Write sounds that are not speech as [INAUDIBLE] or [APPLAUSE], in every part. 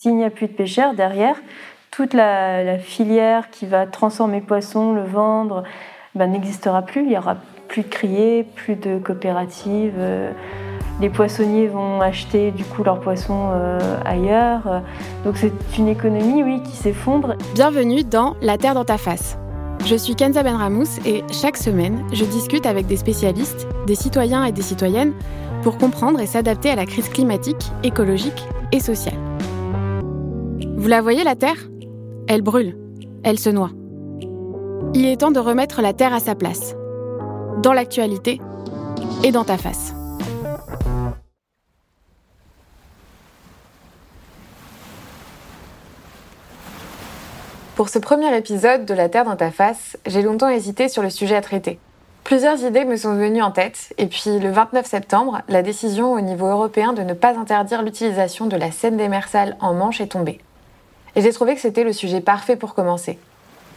S'il n'y a plus de pêcheurs derrière, toute la, filière qui va transformer le poisson, le vendre, ben, n'existera plus. Il n'y aura plus de criers, plus de coopératives. Euh, les poissonniers vont acheter du coup leurs poissons euh, ailleurs. Donc c'est une économie, qui s'effondre. Bienvenue dans La Terre dans ta face. Je suis Kenza Benramous et chaque semaine, je discute avec des spécialistes, des citoyens et des citoyennes pour comprendre et s'adapter à la crise climatique, écologique et sociale. Vous la voyez la Terre? Elle brûle, elle se noie. Il est temps de remettre la Terre à sa place, dans l'actualité et dans ta face. Pour ce premier épisode de La Terre dans ta face, j'ai longtemps hésité sur le sujet à traiter. Plusieurs idées me sont venues en tête, et puis le 29 septembre, la décision au niveau européen de ne pas interdire l'utilisation de la scène démersale en Manche est tombée. Et j'ai trouvé que c'était le sujet parfait pour commencer.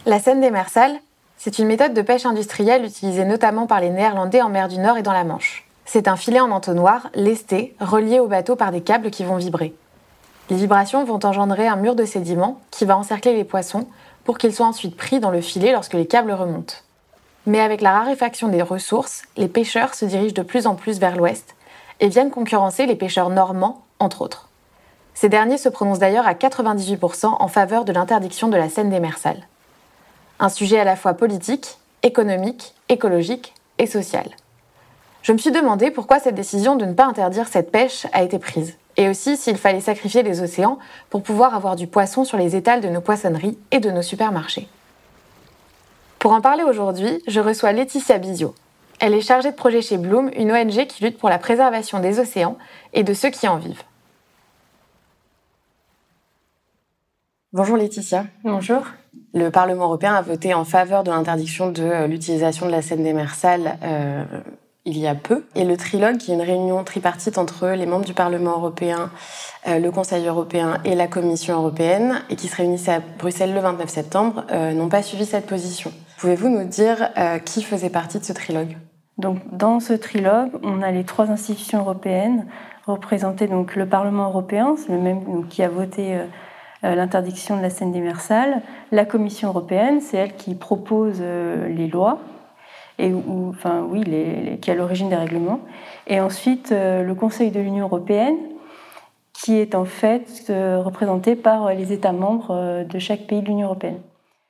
La scène démersale, c'est une méthode de pêche industrielle utilisée notamment par les Néerlandais en mer du Nord et dans la Manche. C'est un filet en entonnoir, lesté, relié au bateau par des câbles qui vont vibrer. Les vibrations vont engendrer un mur de sédiments qui va encercler les poissons pour qu'ils soient ensuite pris dans le filet lorsque les câbles remontent. Mais avec la raréfaction des ressources, les pêcheurs se dirigent de plus en plus vers l'ouest et viennent concurrencer les pêcheurs normands, entre autres. Ces derniers se prononcent d'ailleurs à 98% en faveur de l'interdiction de la scène démersale. Un sujet à la fois politique, économique, écologique et social. Je me suis demandé pourquoi cette décision de ne pas interdire cette pêche a été prise et aussi s'il fallait sacrifier les océans pour pouvoir avoir du poisson sur les étals de nos poissonneries et de nos supermarchés. Pour en parler aujourd'hui, je reçois Laetitia Bizio. Elle est chargée de projet chez Bloom, une ONG qui lutte pour la préservation des océans et de ceux qui en vivent. Bonjour Laetitia. Bonjour. Le Parlement européen a voté en faveur de l'interdiction de l'utilisation de la scène démersale euh, il y a peu. Et le trilogue, qui est une réunion tripartite entre les membres du Parlement européen, euh, le Conseil européen et la Commission européenne, et qui se réunissait à Bruxelles le 29 septembre, euh, n'ont pas suivi cette position. Pouvez-vous nous dire euh, qui faisait partie de ce trilogue? Donc, dans ce trilogue, on a les trois institutions européennes représentées, donc le Parlement européen, c'est le même qui a voté l'interdiction de la scène démersale, la Commission européenne, c'est elle qui propose les lois, et enfin oui, qui est à l'origine des règlements. Et ensuite, euh, le Conseil de l'Union européenne, qui est en fait euh, représenté par les États membres euh, de chaque pays de l'Union européenne.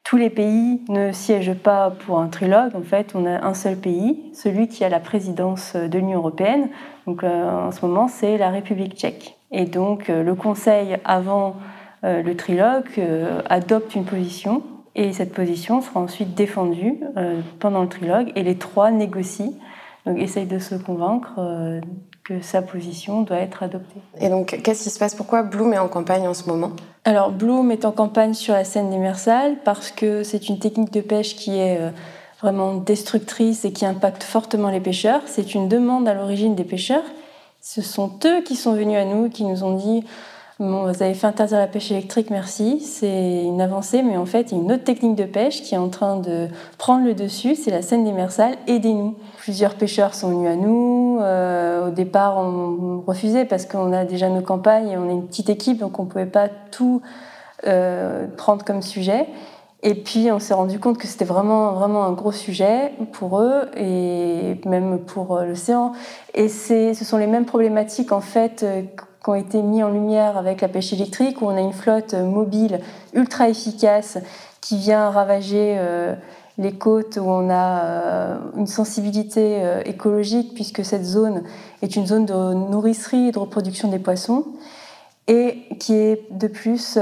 Tous les pays ne siègent pas pour un trilogue. En fait, on a un seul pays, celui qui a la présidence de l'Union européenne. Donc, en ce moment, c'est la République tchèque. Et donc, le Conseil, avant le trilogue, adopte une position et cette position sera ensuite défendue euh, pendant le trilogue et les trois négocient, donc essayent de se convaincre euh, que sa position doit être adoptée. Et donc, qu'est-ce qui se passe? Pourquoi Bloom est en campagne en ce moment? Alors, Bloom est en campagne sur la scène démersale parce que c'est une technique de pêche qui est euh, vraiment destructrice et qui impacte fortement les pêcheurs. C'est une demande à l'origine des pêcheurs. Ce sont eux qui sont venus à nous, qui nous ont dit vous avez fait interdire la pêche électrique, merci. C'est une avancée, mais en fait, il y a une autre technique de pêche qui est en train de prendre le dessus, c'est la scène démersale. Aidez-nous. Plusieurs pêcheurs sont venus à nous. Euh, au départ, on refusait parce qu'on a déjà nos campagnes et on est une petite équipe, donc on ne pouvait pas tout euh, prendre comme sujet. Et puis, on s'est rendu compte que c'était vraiment, vraiment un gros sujet pour eux et même pour euh, l'océan. Et ce sont les mêmes problématiques, en fait, qui ont été mis en lumière avec la pêche électrique, où on a une flotte mobile ultra efficace qui vient ravager euh, les côtes, où on a euh, une sensibilité euh, écologique, puisque cette zone est une zone de nourricerie et de reproduction des poissons, et qui est de plus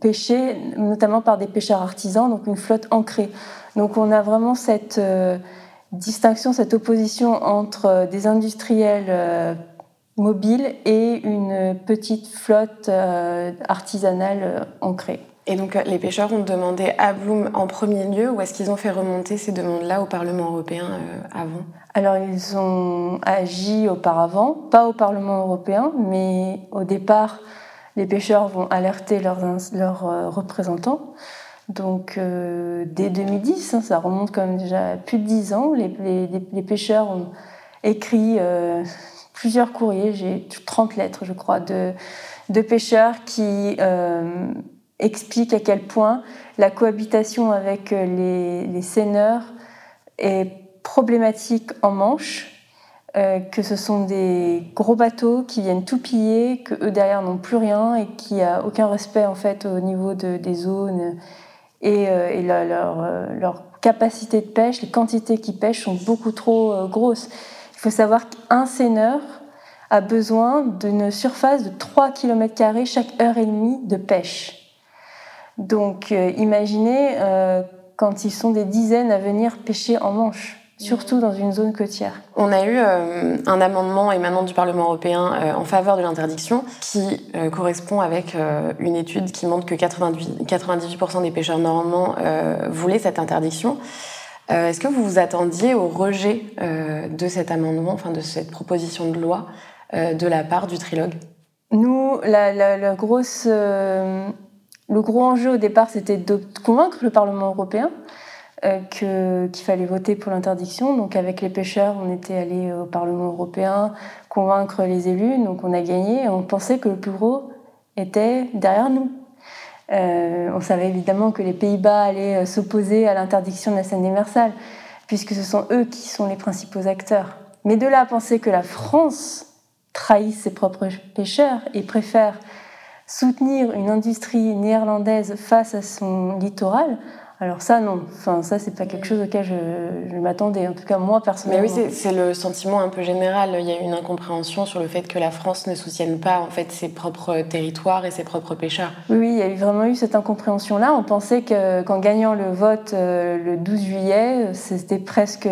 pêchée notamment par des pêcheurs artisans, donc une flotte ancrée. Donc on a vraiment cette distinction, cette opposition entre des industriels mobile et une petite flotte euh, artisanale euh, ancrée. Et donc euh, les pêcheurs ont demandé à Bloom en premier lieu ou est-ce qu'ils ont fait remonter ces demandes-là au Parlement européen avant? Alors ils ont agi auparavant, pas au Parlement européen, mais au départ les pêcheurs vont alerter leurs, leurs représentants. Donc dès 2010, hein, ça remonte quand même déjà plus de 10 ans, les, les, les pêcheurs ont écrit plusieurs courriers, j'ai 30 lettres, je crois, de de pêcheurs qui expliquent à quel point la cohabitation avec les, les seineurs est problématique en Manche, euh, que ce sont des gros bateaux qui viennent tout piller, que eux derrière n'ont plus rien et qui a aucun respect en fait au niveau de, des zones et, euh, leur, euh, leur, capacité de pêche, les quantités qu'ils pêchent sont beaucoup trop grosses. Il faut savoir qu'un seineur a besoin d'une surface de 3 km chaque heure et demie de pêche. Donc imaginez quand ils sont des dizaines à venir pêcher en Manche surtout dans une zone côtière. On a eu euh, un amendement émanant du Parlement européen euh, en faveur de l'interdiction qui euh, correspond avec une étude qui montre que 98%, 98 des pêcheurs normands voulaient cette interdiction. Est-ce que vous vous attendiez au rejet de cet amendement, enfin de cette proposition de loi de la part du trilogue? Nous, le gros enjeu au départ, c'était de convaincre le Parlement européen euh, qu'il fallait voter pour l'interdiction. Donc avec les pêcheurs, on était allé au Parlement européen convaincre les élus. Donc on a gagné. On pensait que le plus gros était derrière nous. Euh, on savait évidemment que les Pays-Bas allaient euh, s'opposer à l'interdiction de la scène démersale, puisque ce sont eux qui sont les principaux acteurs. Mais de là à penser que la France trahit ses propres pêcheurs et préfère soutenir une industrie néerlandaise face à son littoral, alors ça, non. Enfin, ça, c'est pas quelque chose auquel je, m'attendais. En tout cas, moi, personnellement. Mais oui, c'est le sentiment un peu général. Il y a une incompréhension sur le fait que la France ne soutienne pas, en fait, ses propres territoires et ses propres pêcheurs. Oui, il y a vraiment eu cette incompréhension-là. On pensait qu'en gagnant le vote euh, le 12 juillet, c'était presque,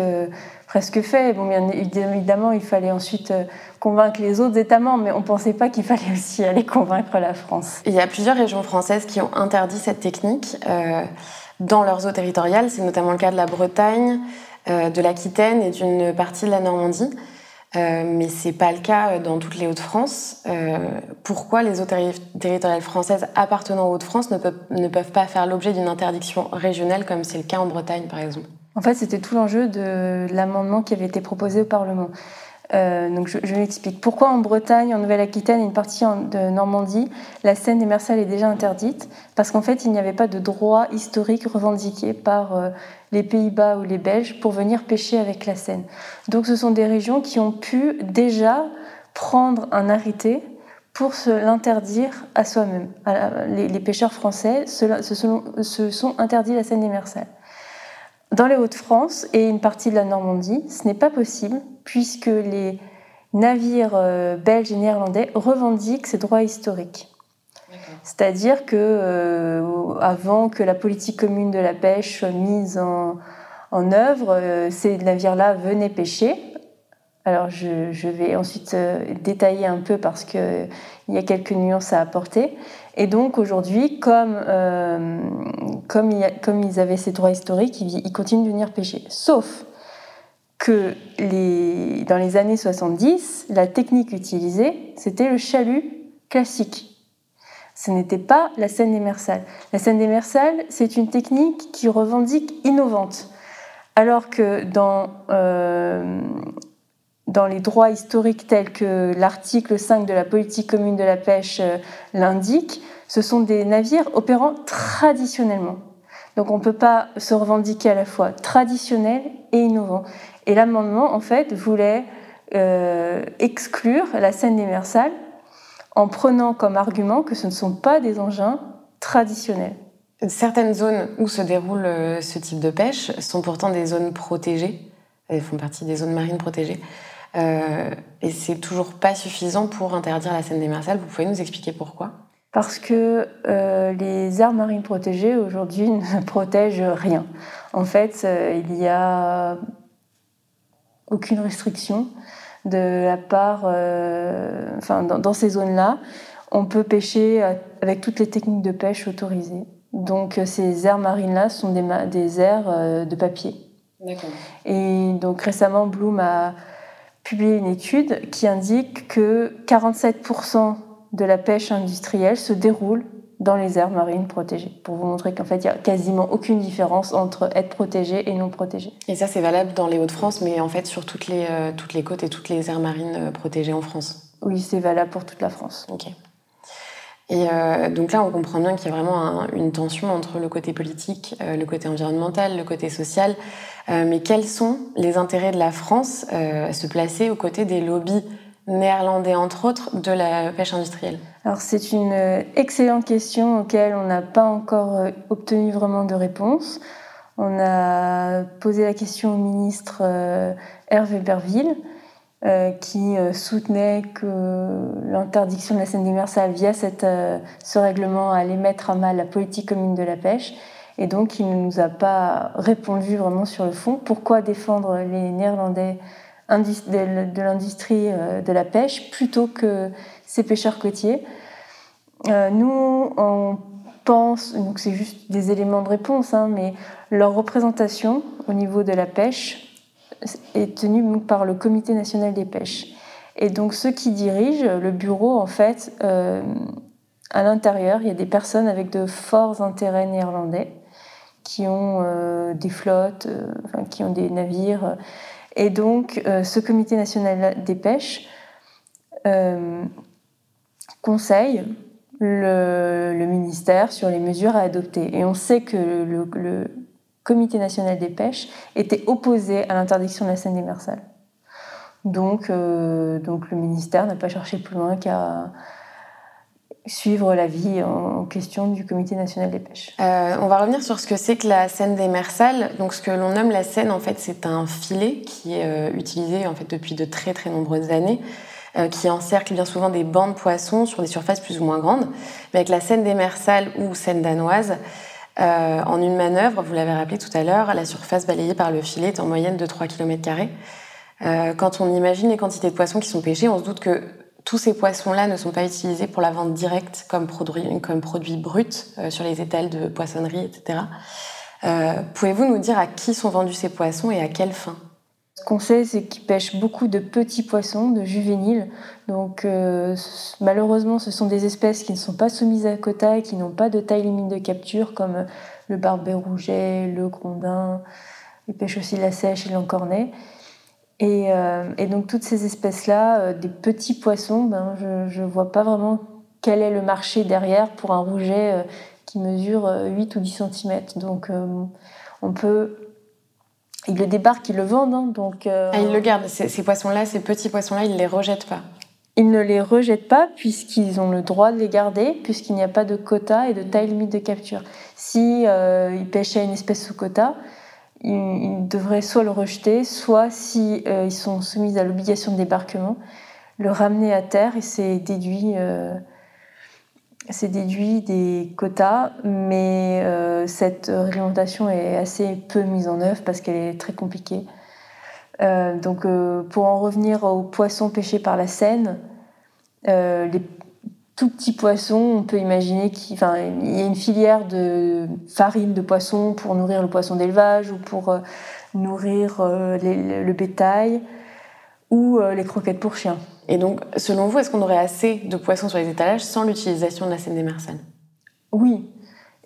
presque fait. Bon, bien évidemment, il fallait ensuite euh, convaincre les autres États membres, mais on ne pensait pas qu'il [LAUGHS] fallait aussi aller convaincre la France. Il y a plusieurs régions françaises qui ont interdit cette technique. Euh, dans leurs eaux territoriales. C'est notamment le cas de la Bretagne, euh, de l'Aquitaine et d'une partie de la Normandie. Euh, mais ce n'est pas le cas dans toutes les Hauts-de-France. Euh, pourquoi les eaux territoriales françaises appartenant aux Hauts-de-France ne peuvent pas faire l'objet d'une interdiction régionale comme c'est le cas en Bretagne par exemple? En fait, c'était tout l'enjeu de l'amendement qui avait été proposé au Parlement. Euh, donc je, m'explique. Pourquoi en Bretagne, en Nouvelle-Aquitaine et une partie de Normandie, la scène démersale est déjà interdite? Parce qu'en fait, il n'y avait pas de droit historique revendiqué par euh, les Pays-Bas ou les Belges pour venir pêcher avec la Seine. Donc ce sont des régions qui ont pu déjà prendre un arrêté pour se l'interdire à soi-même. Les, pêcheurs français se, se, se sont interdits la scène démersale. Dans les Hauts-de-France et une partie de la Normandie, ce n'est pas possible puisque les navires euh, belges et néerlandais revendiquent ces droits historiques. C'est-à-dire que euh, avant que la politique commune de la pêche soit mise en, œuvre, euh, ces navires-là venaient pêcher. Alors je, vais ensuite détailler un peu parce qu'il y a quelques nuances à apporter. Et donc aujourd'hui, comme, comme, ils avaient ces droits historiques, ils, continuent de venir pêcher. Sauf que dans les années 70, la technique utilisée, c'était le chalut classique. Ce n'était pas la scène démersale. La scène démersale, c'est une technique qui revendique innovante. Alors que dans, euh, dans les droits historiques tels que l'article 5 de la politique commune de la pêche euh, l'indique, ce sont des navires opérant traditionnellement. Donc on ne peut pas se revendiquer à la fois traditionnel et innovant. Et l'amendement, en fait, voulait euh, exclure la scène démersale en prenant comme argument que ce ne sont pas des engins traditionnels. Certaines zones où se déroule euh, ce type de pêche sont pourtant des zones protégées. Elles font partie des zones marines protégées. Euh, et c'est toujours pas suffisant pour interdire la scène démersale. Vous pouvez nous expliquer pourquoi? Parce que euh, les aires marines protégées aujourd'hui [LAUGHS] ne protègent rien. En fait, il y a aucune restriction de la part, euh, enfin, dans, ces zones-là, on peut pêcher avec toutes les techniques de pêche autorisées. Donc euh, ces aires marines-là sont des, des aires euh, de papier. Et donc récemment, Bloom a publié une étude qui indique que 47% de la pêche industrielle se déroule dans les aires marines protégées, pour vous montrer qu'en fait, il n'y a quasiment aucune différence entre être protégé et non protégé. Et ça, c'est valable dans les Hauts-de-France, mais en fait sur toutes les, euh, toutes les côtes et toutes les aires marines euh, protégées en France Oui, c'est valable pour toute la France. Ok. Et euh, donc là, on comprend bien qu'il y a vraiment une tension entre le côté politique, euh, le côté environnemental, le côté social. Euh, mais quels sont les intérêts de la France à se placer aux côtés des lobbies néerlandais, entre autres, de la pêche industrielle? Alors c'est une excellente question auquel on n'a pas encore obtenu vraiment de réponse. On a posé la question au ministre Hervé Berville. Euh, qui euh, soutenait que l'interdiction de la scène démersale via cette, euh, ce règlement allait mettre à mal la politique commune de la pêche. Et donc, il ne nous a pas répondu vraiment sur le fond. Pourquoi défendre les Néerlandais de l'industrie de la pêche plutôt que ces pêcheurs côtiers? Nous, on pense, donc c'est juste des éléments de réponse, hein, mais leur représentation au niveau de la pêche est tenu par le Comité national des pêches. Et donc ceux qui dirigent le bureau, en fait, euh, à l'intérieur, il y a des personnes avec de forts intérêts néerlandais qui ont euh, des flottes, euh, qui ont des navires. Et donc ce Comité national des pêches conseille le, ministère sur les mesures à adopter. Et on sait que le, Comité national des pêches était opposé à l'interdiction de la scène démersale. Donc, euh, donc le ministère n'a pas cherché plus loin qu'à suivre l'avis en question du Comité national des pêches. Euh, on va revenir sur ce que c'est que la scène démersale. Donc, ce que l'on nomme la scène, en fait, c'est un filet qui est euh, utilisé en fait depuis de très très nombreuses années, qui encercle bien souvent des bancs de poissons sur des surfaces plus ou moins grandes. Mais avec la scène démersale ou scène danoise, euh, en une manœuvre, vous l'avez rappelé tout à l'heure, la surface balayée par le filet est en moyenne de 3 km. Euh, quand on imagine les quantités de poissons qui sont pêchés, on se doute que tous ces poissons-là ne sont pas utilisés pour la vente directe comme produit, brut euh, sur les étals de poissonnerie, etc. Pouvez-vous nous dire à qui sont vendus ces poissons et à quelle fin? Ce qu'on sait, c'est qu'ils pêchent beaucoup de petits poissons, de juvéniles. Donc, euh, malheureusement, ce sont des espèces qui ne sont pas soumises à quota et qui n'ont pas de taille limite de capture, comme le barbet rouget, le grondin. Ils pêchent aussi la sèche et l'encornet. Et, euh, et, donc, toutes ces espèces-là, euh, des petits poissons, ben, je ne vois pas vraiment quel est le marché derrière pour un rouget qui mesure 8 ou 10 cm. Donc, on peut ils le débarquent, ils le vendent. Hein, donc, euh, ah, ils le gardent. Ces, poissons-là, ces petits poissons-là, ils ne les rejettent pas Ils ne les rejettent pas puisqu'ils ont le droit de les garder, puisqu'il n'y a pas de quota et de taille limite de capture. Si euh, ils pêchaient une espèce sous quota, ils, devraient soit le rejeter, soit si euh, ils sont soumis à l'obligation de débarquement, le ramener à terre et c'est déduit c'est déduit des quotas, mais euh, cette réglementation est assez peu mise en œuvre parce qu'elle est très compliquée. Euh, donc, euh, pour en revenir aux poissons pêchés par la Seine, les tout petits poissons, on peut imaginer qu'il y a une filière de farine de poissons pour nourrir le poisson d'élevage ou pour nourrir le bétail ou les croquettes pour chiens. Et donc, selon vous, est-ce qu'on aurait assez de poissons sur les étalages sans l'utilisation de la scène démersale Oui,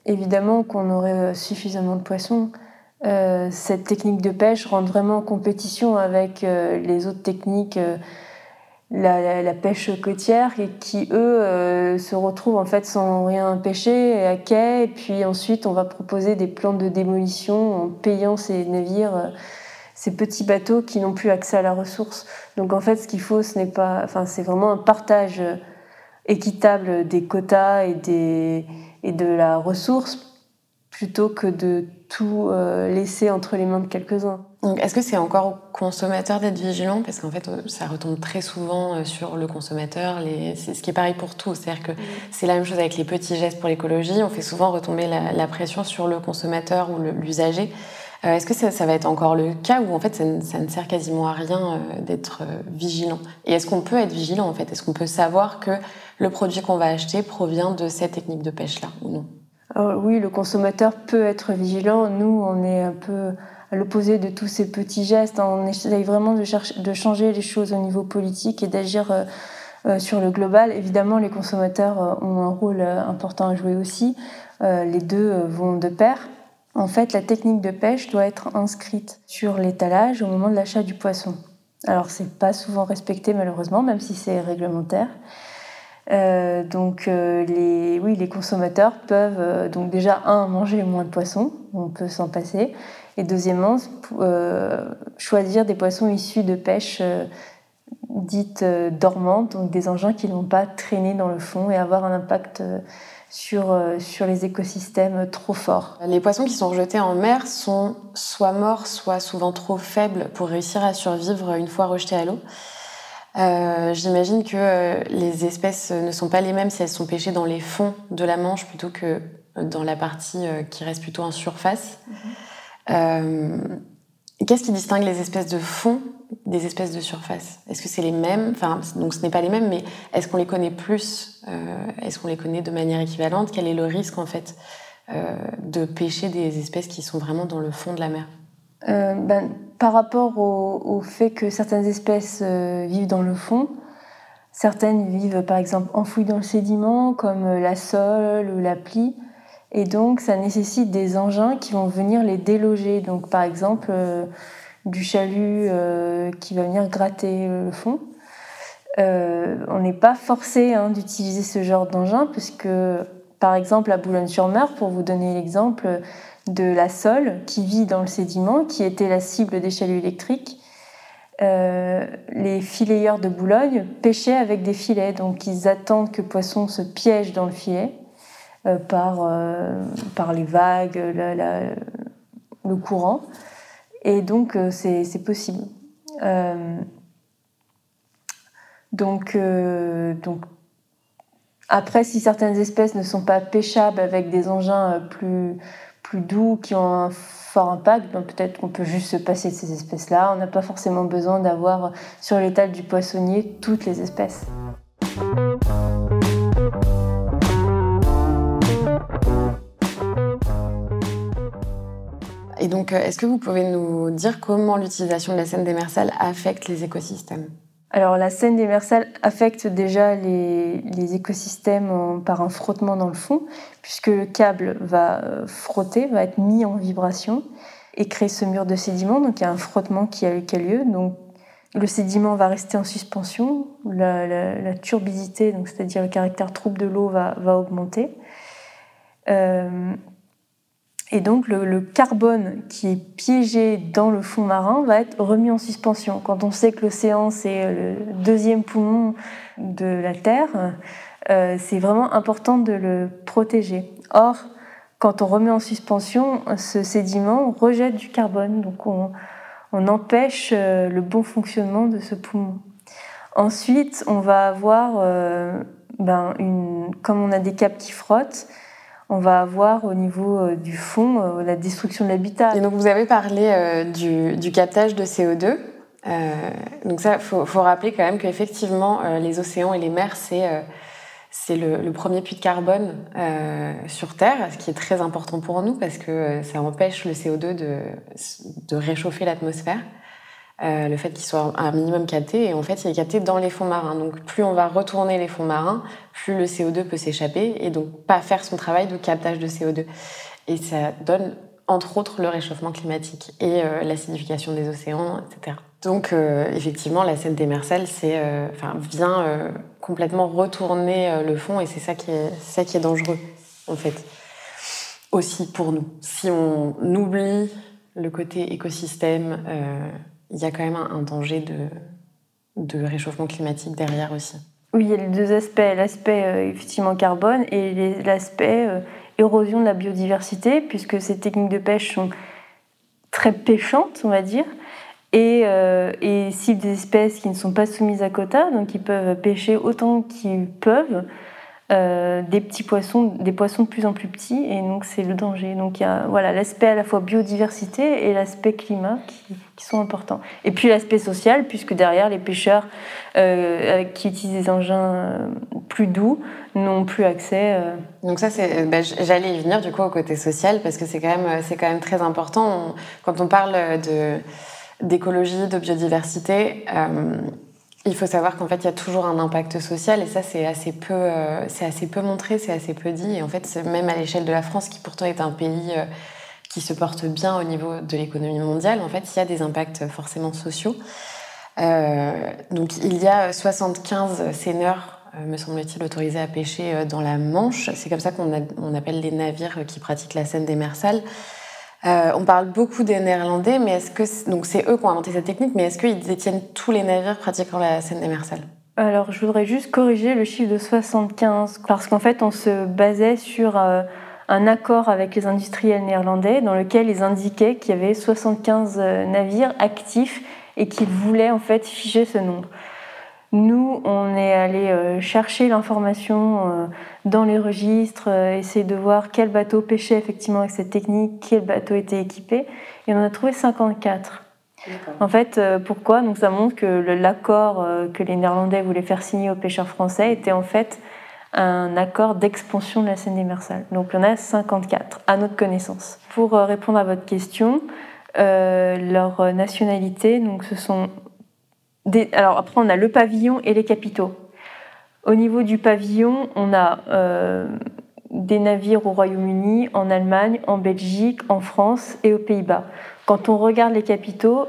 évidemment qu'on aurait euh, suffisamment de poissons. Euh, cette technique de pêche rentre vraiment en compétition avec euh, les autres techniques, la, pêche côtière, et qui eux se retrouvent en fait sans rien pêcher à quai, et puis ensuite on va proposer des plans de démolition en payant ces navires ces petits bateaux qui n'ont plus accès à la ressource. Donc en fait, ce qu'il faut, ce n'est pas, enfin, c'est vraiment un partage équitable des quotas et, des, et de la ressource plutôt que de tout euh, laisser entre les mains de quelques-uns. Donc, est-ce que c'est encore au consommateur d'être vigilant? Parce qu'en fait, euh, ça retombe très souvent euh, sur le consommateur. Les... C'est ce qui est pareil pour tout. C'est-à-dire que c'est la même chose avec les petits gestes pour l'écologie. On fait souvent retomber la, la pression sur le consommateur ou l'usager. Euh, est-ce que ça, va être encore le cas où en fait ça ne, sert quasiment à rien euh, d'être euh, vigilant? Et est-ce qu'on peut être vigilant en fait? Est-ce qu'on peut savoir que le produit qu'on va acheter provient de cette technique de pêche là ou non? Oui, le consommateur peut être vigilant. Nous, on est un peu à l'opposé de tous ces petits gestes. On essaye vraiment de, chercher, de changer les choses au niveau politique et d'agir sur le global. Évidemment, les consommateurs ont un rôle important à jouer aussi. les deux vont de pair. En fait, la technique de pêche doit être inscrite sur l'étalage au moment de l'achat du poisson. Alors, c'est pas souvent respecté malheureusement, même si c'est réglementaire. donc les, oui, les consommateurs peuvent donc déjà un manger moins de poissons, on peut s'en passer, et deuxièmement choisir des poissons issus de pêche dites dormantes, donc des engins qui n'ont pas traîné dans le fond et avoir un impact sur, euh, sur les écosystèmes trop forts. Les poissons qui sont rejetés en mer sont soit morts, soit souvent trop faibles pour réussir à survivre une fois rejetés à l'eau. Euh, J'imagine que euh, les espèces ne sont pas les mêmes si elles sont pêchées dans les fonds de la Manche plutôt que dans la partie euh, qui reste plutôt en surface. Mhm. Qu'est-ce qui distingue les espèces de fond des espèces de surface? Est-ce que c'est les mêmes? Enfin, donc ce n'est pas les mêmes, mais est-ce qu'on les connaît plus euh, Est-ce qu'on les connaît de manière équivalente? Quel est le risque en fait euh, de pêcher des espèces qui sont vraiment dans le fond de la mer? Euh, ben, Par rapport au, fait que certaines espèces vivent dans le fond, certaines vivent par exemple enfouies dans le sédiment, comme la sole ou la plie. Et donc, ça nécessite des engins qui vont venir les déloger. Donc, par exemple, du chalut euh, qui va venir gratter le fond. Euh, on n'est pas forcé hein, d'utiliser ce genre d'engin puisque, par exemple, à Boulogne-sur-Mer, pour vous donner l'exemple de la sole qui vit dans le sédiment, qui était la cible des chaluts électriques, euh, les filayeurs de Boulogne pêchaient avec des filets. Donc ils attendent que le poisson se piège dans le filet par, par les vagues, le courant. Et donc, euh, c'est possible. Euh, donc, euh, donc, après, si certaines espèces ne sont pas pêchables avec des engins plus, plus doux qui ont un fort impact, ben, peut-être qu'on peut juste se passer de ces espèces-là. On n'a pas forcément besoin d'avoir sur l'étal du poissonnier toutes les espèces. Et donc, euh, est-ce que vous pouvez nous dire comment l'utilisation de la scène démersale affecte les écosystèmes? Alors la scène démersale affecte déjà les, écosystèmes par un frottement dans le fond, puisque le câble va euh, frotter, va être mis en vibration et créer ce mur de sédiment. Donc il y a un frottement qui a, lieu. Donc le sédiment va rester en suspension, la, turbidité, c'est-à-dire le caractère trouble de l'eau, va, augmenter. Euh, et donc le, carbone qui est piégé dans le fond marin va être remis en suspension. Quand on sait que l'océan c'est le deuxième poumon de la Terre, euh, c'est vraiment important de le protéger. Or, quand on remet en suspension, ce sédiment rejette du carbone, donc on, empêche euh, le bon fonctionnement de ce poumon. Ensuite, on va avoir, euh, ben, une, comme on a des câbles qui frottent, on va avoir au niveau euh, du fond euh, la destruction de l'habitat. Et donc vous avez parlé euh, du, captage de CO2. donc ça, faut, faut rappeler quand même qu'effectivement, les océans et les mers, c'est c'est le, premier puits de carbone sur Terre, ce qui est très important pour nous parce que ça empêche le CO2 de, de réchauffer l'atmosphère. Euh, le fait qu'il soit un minimum capté. Et en fait, il est capté dans les fonds marins. Donc, plus on va retourner les fonds marins, plus le CO2 peut s'échapper et donc pas faire son travail de captage de CO2. Et ça donne, entre autres, le réchauffement climatique et euh, l'acidification des océans, etc. Donc, euh, effectivement, la scène démersale c'est, enfin, vient complètement retourner le fond et c'est ça qui est, ça qui est dangereux, en fait, aussi pour nous. Si on oublie le côté écosystème, il y a quand même un, danger de, réchauffement climatique derrière aussi. Oui, il y a les deux aspects, l'aspect euh, effectivement carbone et l'aspect euh, érosion de la biodiversité, puisque ces techniques de pêche sont très pêchantes, on va dire, et, euh, et ciblent des espèces qui ne sont pas soumises à quota, donc ils peuvent pêcher autant qu'ils peuvent, euh, des petits poissons, des poissons de plus en plus petits, et donc c'est le danger. Donc il y a voilà l'aspect à la fois biodiversité et l'aspect climat qui, sont importants. Et puis l'aspect social, puisque derrière les pêcheurs euh, qui utilisent des engins euh, plus doux n'ont plus accès. Donc ça c'est, ben, j'allais y venir du coup au côté social parce que c'est quand même c'est quand même très important quand on parle d'écologie, de biodiversité il faut savoir qu'en fait, il y a toujours un impact social et ça, c'est assez peu, euh, c'est assez peu montré, c'est assez peu dit. Et en fait, même à l'échelle de la France, qui pourtant est un pays euh, qui se porte bien au niveau de l'économie mondiale, en fait, il y a des impacts forcément sociaux. Euh, donc, il y a 75 seineurs me semble-t-il, autorisés à pêcher dans la Manche. C'est comme ça qu'on on appelle les navires qui pratiquent la Seine démersale. Euh, on parle beaucoup des Néerlandais, mais est-ce que donc c'est eux qui ont inventé cette technique, mais est-ce qu'ils détiennent tous les navires pratiquant la Seine démersale Alors, je voudrais juste corriger le chiffre de 75, parce qu'en fait, on se basait sur un accord avec les industriels néerlandais dans lequel ils indiquaient qu'il y avait 75 navires actifs et qu'ils voulaient en fait figer ce nombre. Nous, on est allé euh, chercher l'information euh, dans les registres, euh, essayer de voir quel bateau pêchait effectivement avec cette technique, quel bateau était équipé, et on a trouvé 54. En fait, pourquoi? Donc ça montre que l'accord que les Néerlandais voulaient faire signer aux pêcheurs français était en fait un accord d'expansion de la Seine démersale. Donc il y en a 54, à notre connaissance. Pour répondre à votre question, leur nationalité, donc ce sont alors après, on a le pavillon et les capitaux. Au niveau du pavillon, on a euh, des navires au Royaume-Uni, en Allemagne, en Belgique, en France et aux Pays-Bas. Quand on regarde les capitaux,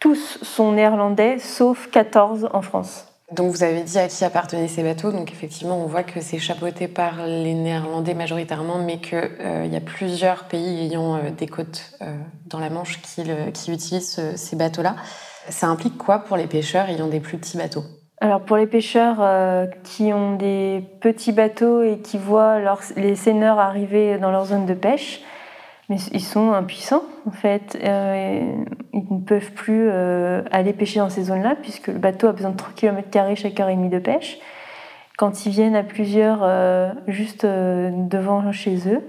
tous sont néerlandais, sauf 14 en France. Donc vous avez dit à qui appartenaient ces bateaux. Donc effectivement, on voit que c'est chapeauté par les Néerlandais majoritairement, mais qu'il euh, y a plusieurs pays ayant euh, des côtes dans la Manche qui utilisent ces bateaux-là. Ça implique quoi pour les pêcheurs ayant des plus petits bateaux? Alors pour les pêcheurs euh, qui ont des petits bateaux et qui voient les seineurs arriver dans leur zone de pêche, mais ils sont impuissants en fait. Euh, ils ne peuvent plus euh, aller pêcher dans ces zones-là puisque le bateau a besoin de 3 km chaque heure et demie de pêche. Quand ils viennent à plusieurs juste devant chez eux,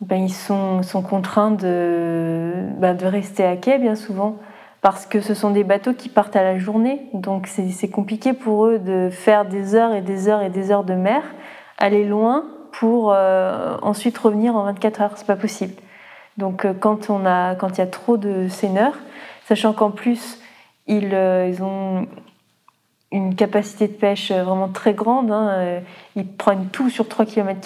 ben, ils sont, sont contraints de, ben, de rester à quai bien souvent parce que ce sont des bateaux qui partent à la journée, donc c'est compliqué pour eux de faire des heures et des heures et des heures de mer, aller loin pour euh, ensuite revenir en 24 heures, c'est pas possible. Donc euh, quand il y a trop de seineurs, sachant qu'en plus ils, euh, ils, ont une capacité de pêche vraiment très grande, hein, ils prennent tout sur 3 km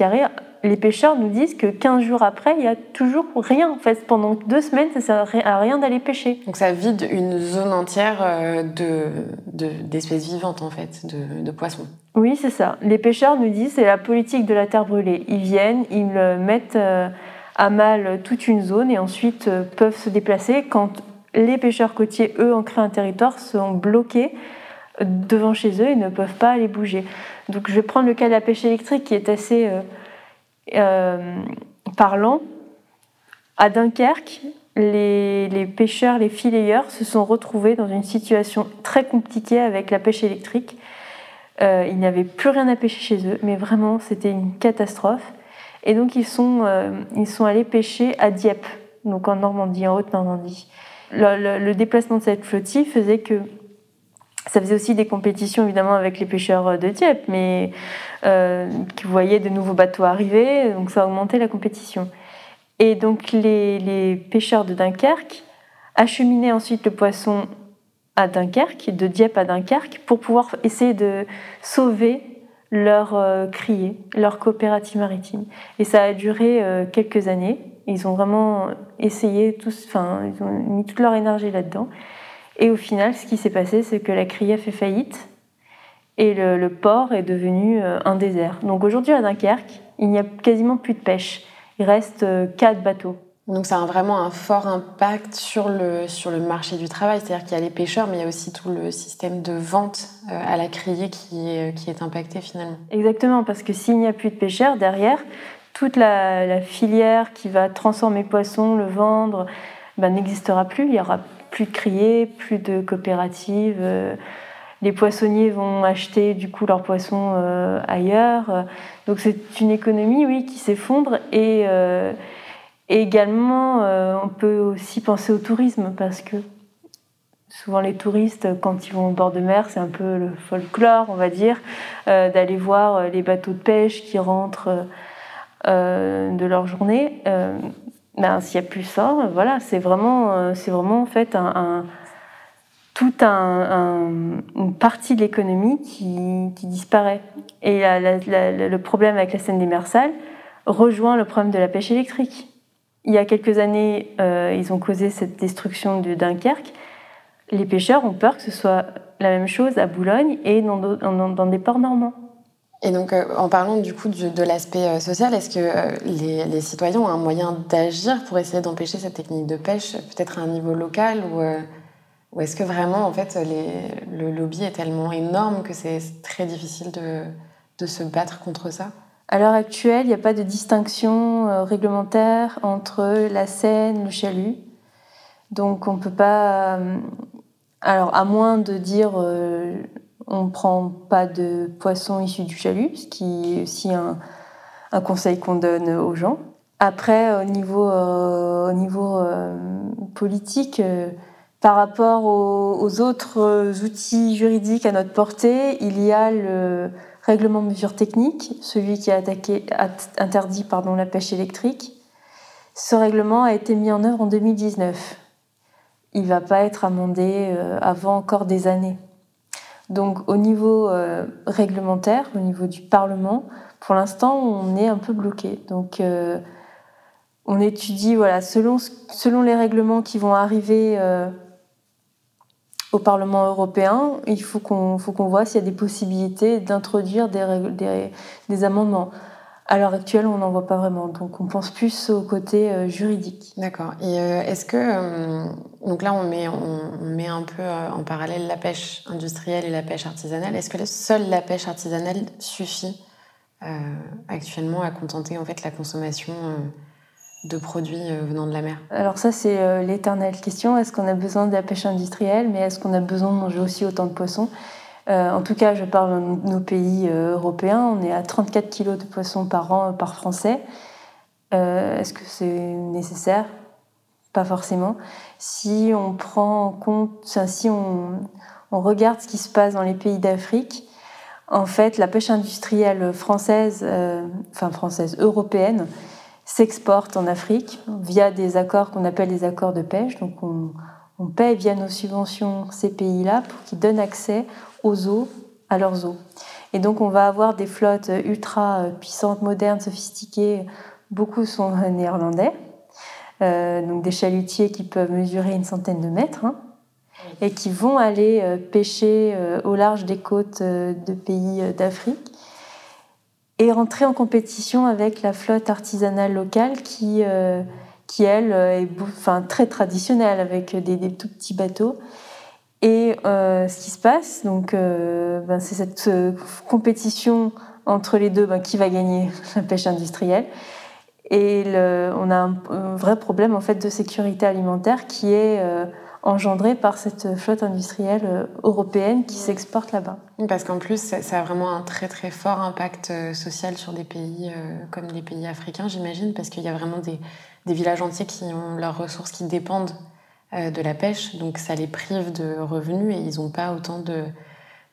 les pêcheurs nous disent que 15 jours après, il n'y a toujours rien. En fait, pendant deux semaines, ça ne sert à rien d'aller pêcher. Donc ça vide une zone entière euh, d'espèces de, vivantes, en fait, de, poissons. Oui, c'est ça. Les pêcheurs nous disent c'est la politique de la terre brûlée. Ils viennent, ils mettent euh, à mal toute une zone et ensuite euh, peuvent se déplacer quand les pêcheurs côtiers, eux, en créent un territoire, sont bloqués devant chez eux et ne peuvent pas aller bouger. Donc je vais prendre le cas de la pêche électrique qui est assez euh, parlant, à Dunkerque, les, pêcheurs, les fileyeurs se sont retrouvés dans une situation très compliquée avec la pêche électrique. Euh, il n'y avait plus rien à pêcher chez eux, mais vraiment c'était une catastrophe. Et donc ils sont, euh, ils sont allés pêcher à Dieppe, donc en Normandie, en Haute-Normandie. le, déplacement de cette flottille faisait que ça faisait aussi des compétitions évidemment avec les pêcheurs de Dieppe, mais euh, qui voyaient de nouveaux bateaux arriver, donc ça augmentait la compétition. Et donc les, pêcheurs de Dunkerque acheminaient ensuite le poisson à Dunkerque, de Dieppe à Dunkerque, pour pouvoir essayer de sauver leur euh, crier, leur coopérative maritime. Et ça a duré euh, quelques années. Ils ont vraiment essayé, tous, enfin, ils ont mis toute leur énergie là-dedans. Et au final, ce qui s'est passé, c'est que la criée a fait faillite et le, port est devenu euh, un désert. Donc aujourd'hui, à Dunkerque, il n'y a quasiment plus de pêche. Il reste euh, quatre bateaux. Donc ça a vraiment un fort impact sur le, sur le marché du travail. C'est-à-dire qu'il y a les pêcheurs, mais il y a aussi tout le système de vente euh, à la criée qui est, qui est impacté finalement. Exactement, parce que s'il n'y a plus de pêcheurs, derrière, toute la, filière qui va transformer poisson, le vendre, ben, n'existera plus. Il y aura plus de criées, plus de coopératives. Euh, les poissonniers vont acheter du coup leurs poissons euh, ailleurs. Donc c'est une économie, oui, qui s'effondre et, euh, également on peut aussi penser au tourisme parce que souvent les touristes, quand ils vont au bord de mer, c'est un peu le folklore, on va dire, d'aller voir les bateaux de pêche qui rentrent de leur journée ben, s'il n'y a plus ça, voilà, c'est vraiment, euh, c'est vraiment en fait un, toute un, une partie de l'économie qui, qui, disparaît. Et le problème avec la scène démersale rejoint le problème de la pêche électrique. Il y a quelques années, euh, ils ont causé cette destruction de Dunkerque. Les pêcheurs ont peur que ce soit la même chose à Boulogne et dans, dans, des ports normands. Et donc, euh, en parlant du coup de, l'aspect euh, social, est-ce que euh, les, citoyens ont un moyen d'agir pour essayer d'empêcher cette technique de pêche, peut-être à un niveau local ou, est-ce que vraiment, en fait, le lobby est tellement énorme que c'est très difficile de, de, se battre contre ça? À l'heure actuelle, il n'y a pas de distinction réglementaire entre la Seine, le chalut. Donc, on ne peut pas. alors, à moins de dire on ne prend pas de poisson issu du chalut, ce qui est aussi un, conseil qu'on donne aux gens. Après, au niveau, euh, euh, politique, euh, par rapport aux, autres outils juridiques à notre portée, il y a le règlement de mesures techniques, celui qui a, interdit la pêche électrique. Ce règlement a été mis en œuvre en 2019. Il ne va pas être amendé avant encore des années. Donc au niveau euh, réglementaire, au niveau du Parlement, pour l'instant, on est un peu bloqué. Donc euh, on étudie, voilà, selon, les règlements qui vont arriver euh, au Parlement européen, il faut qu'on faut voit s'il y a des possibilités d'introduire des amendements à l'heure actuelle, on n'en voit pas vraiment. Donc, on pense plus au côté euh, juridique. D'accord. Et euh, est-ce que. Euh, donc là, on met, on, met un peu en parallèle la pêche industrielle et la pêche artisanale. Est-ce que seule la pêche artisanale suffit actuellement à contenter en fait la consommation de produits venant de la mer? Alors, ça, c'est l'éternelle question. Est-ce qu'on a besoin de la pêche industrielle, mais est-ce qu'on a besoin de manger aussi autant de poissons? Euh, en tout cas, je parle de nos pays euh, européens. On est à 34 kilos de poissons par an par Français. Euh, est-ce que c'est nécessaire? Pas forcément. Si on prend en compte, si on, regarde ce qui se passe dans les pays d'Afrique, en fait, la pêche industrielle française, enfin française, européenne, s'exporte en Afrique via des accords qu'on appelle des accords de pêche. Donc, on, on paie via nos subventions ces pays-là pour qu'ils donnent accès aux eaux, à leurs eaux. Et donc on va avoir des flottes ultra puissantes, modernes, sophistiquées. Beaucoup sont néerlandais, euh, donc des chalutiers qui peuvent mesurer une centaine de mètres hein, et qui vont aller euh, pêcher euh, au large des côtes de pays d'Afrique et rentrer en compétition avec la flotte artisanale locale qui, qui elle, est enfin, très traditionnelle avec des, des tout petits bateaux et euh, ce qui se passe, donc, euh, ben, c'est cette euh, compétition entre les deux, ben, qui va gagner [LAUGHS] la pêche industrielle. Et on a un, vrai problème en fait de sécurité alimentaire qui est engendré par cette flotte industrielle européenne qui s'exporte là-bas. Parce qu'en plus, ça, a vraiment un très très fort impact social sur des pays comme les pays africains, j'imagine, parce qu'il y a vraiment des, villages entiers qui ont leurs ressources qui dépendent de la pêche, donc ça les prive de revenus et ils n'ont pas autant de.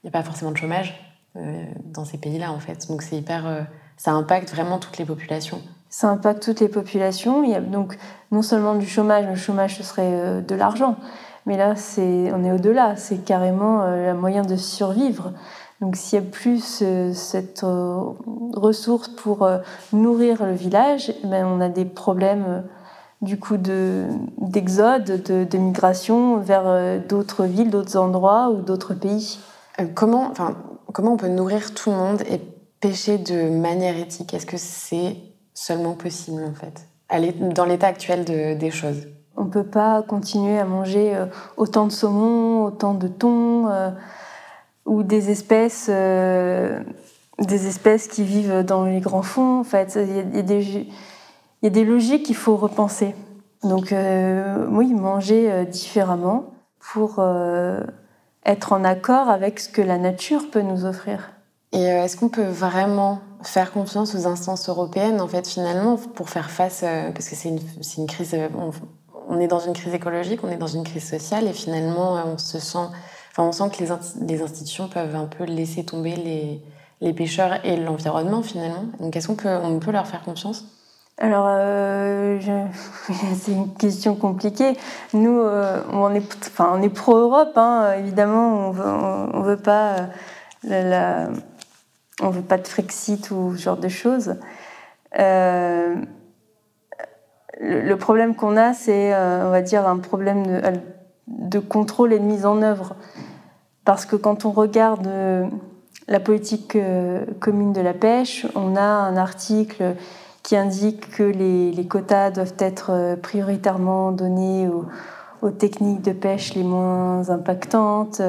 Il n'y a pas forcément de chômage euh, dans ces pays-là en fait. Donc c'est hyper. Euh, ça impacte vraiment toutes les populations. Ça impacte toutes les populations. Il y a donc non seulement du chômage, le chômage ce serait de l'argent, mais là c'est on est au-delà, c'est carrément un moyen de survivre. Donc s'il n'y a plus cette ressource pour nourrir le village, eh ben, on a des problèmes du coup d'exode, de, de, migration vers euh, d'autres villes, d'autres endroits ou d'autres pays. Euh, comment, enfin, comment on peut nourrir tout le monde et pêcher de manière éthique? Est-ce que c'est seulement possible en fait dans l'état actuel des choses? On ne peut pas continuer à manger euh, autant de saumon, autant de thon ou des espèces, des espèces qui vivent dans les grands fonds. En fait, il y a des il y a des logiques qu'il faut repenser. Donc euh, oui, manger euh, différemment pour euh, être en accord avec ce que la nature peut nous offrir. Et est-ce qu'on peut vraiment faire confiance aux instances européennes, en fait, finalement, pour faire face, parce que c'est une, une, crise, on, est dans une crise écologique, on est dans une crise sociale, et finalement, on se sent, enfin, on sent que les, les institutions peuvent un peu laisser tomber les, les pêcheurs et l'environnement, finalement. Donc, est-ce qu'on peut, on peut leur faire confiance? Alors, euh, [LAUGHS] c'est une question compliquée. Nous, euh, on est, enfin, on est pro-Europe, hein, évidemment. On veut, veut pas la, on veut pas de Frexit ou ce genre de choses. Euh, le, problème qu'on a, c'est, on va dire, un problème de, contrôle et de mise en œuvre. Parce que quand on regarde la politique commune de la pêche, on a un article qui indique que les, quotas doivent être prioritairement donnés aux, aux, techniques de pêche les moins impactantes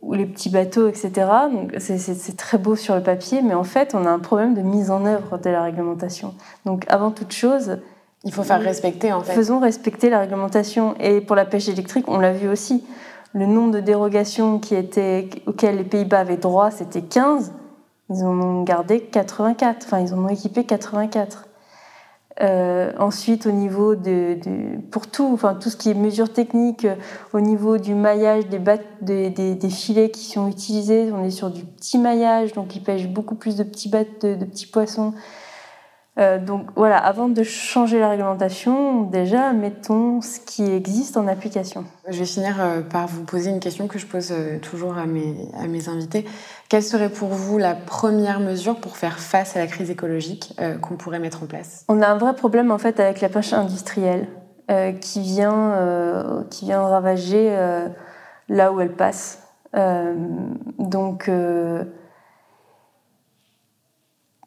ou les petits bateaux, etc. Donc c'est très beau sur le papier, mais en fait, on a un problème de mise en œuvre de la réglementation. Donc avant toute chose, il faut faire respecter en fait. Faisons respecter la réglementation. Et pour la pêche électrique, on l'a vu aussi. Le nombre de dérogations qui étaient, auxquelles les Pays-Bas avaient droit, c'était 15. Ils en ont gardé 84. Enfin, ils en ont équipé 84. Euh, ensuite, au niveau de, pour tout, enfin tout ce qui est mesures techniques, euh, au niveau du maillage des, filets qui sont utilisés, on est sur du petit maillage, donc ils pêchent beaucoup plus de petits de, petits poissons. Euh, donc voilà, avant de changer la réglementation, déjà mettons ce qui existe en application. Je vais finir euh, par vous poser une question que je pose euh, toujours à mes, à mes invités. Quelle serait pour vous la première mesure pour faire face à la crise écologique qu'on pourrait mettre en place? On a un vrai problème en fait avec la pêche industrielle qui, vient, qui vient ravager là où elle passe. donc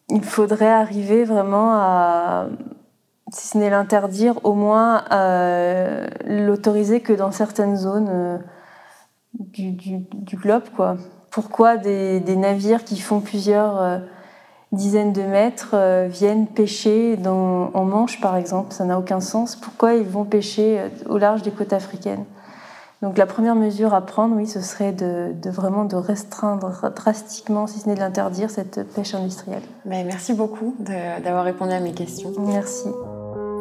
il faudrait arriver vraiment à, si ce n'est l'interdire, au moins euh, l'autoriser que dans certaines zones euh, du, globe. Quoi. Pourquoi des, navires qui font plusieurs euh, dizaines de mètres viennent pêcher en Manche, par exemple? Ça n'a aucun sens. Pourquoi ils vont pêcher au large des côtes africaines? Donc la première mesure à prendre, oui, ce serait de, vraiment de restreindre drastiquement, si ce n'est de l'interdire, cette pêche industrielle. Ben, merci beaucoup d'avoir répondu à mes questions. Merci.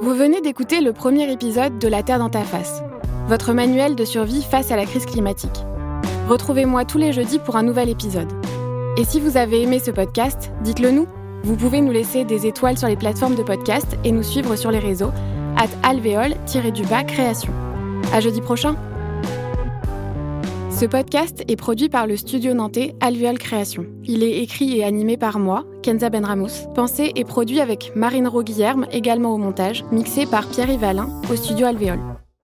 Vous venez d'écouter le premier épisode de La Terre dans ta face, votre manuel de survie face à la crise climatique. Retrouvez-moi tous les jeudis pour un nouvel épisode. Et si vous avez aimé ce podcast, dites-le nous. Vous pouvez nous laisser des étoiles sur les plateformes de podcast et nous suivre sur les réseaux at alvéole-du-bas création. À jeudi prochain! Ce podcast est produit par le studio nantais Alvéole Création. Il est écrit et animé par moi, Kenza Benramous, pensé et produit avec Marine Roguillerme, également au montage, mixé par Pierre Yvalin au studio Alvéole.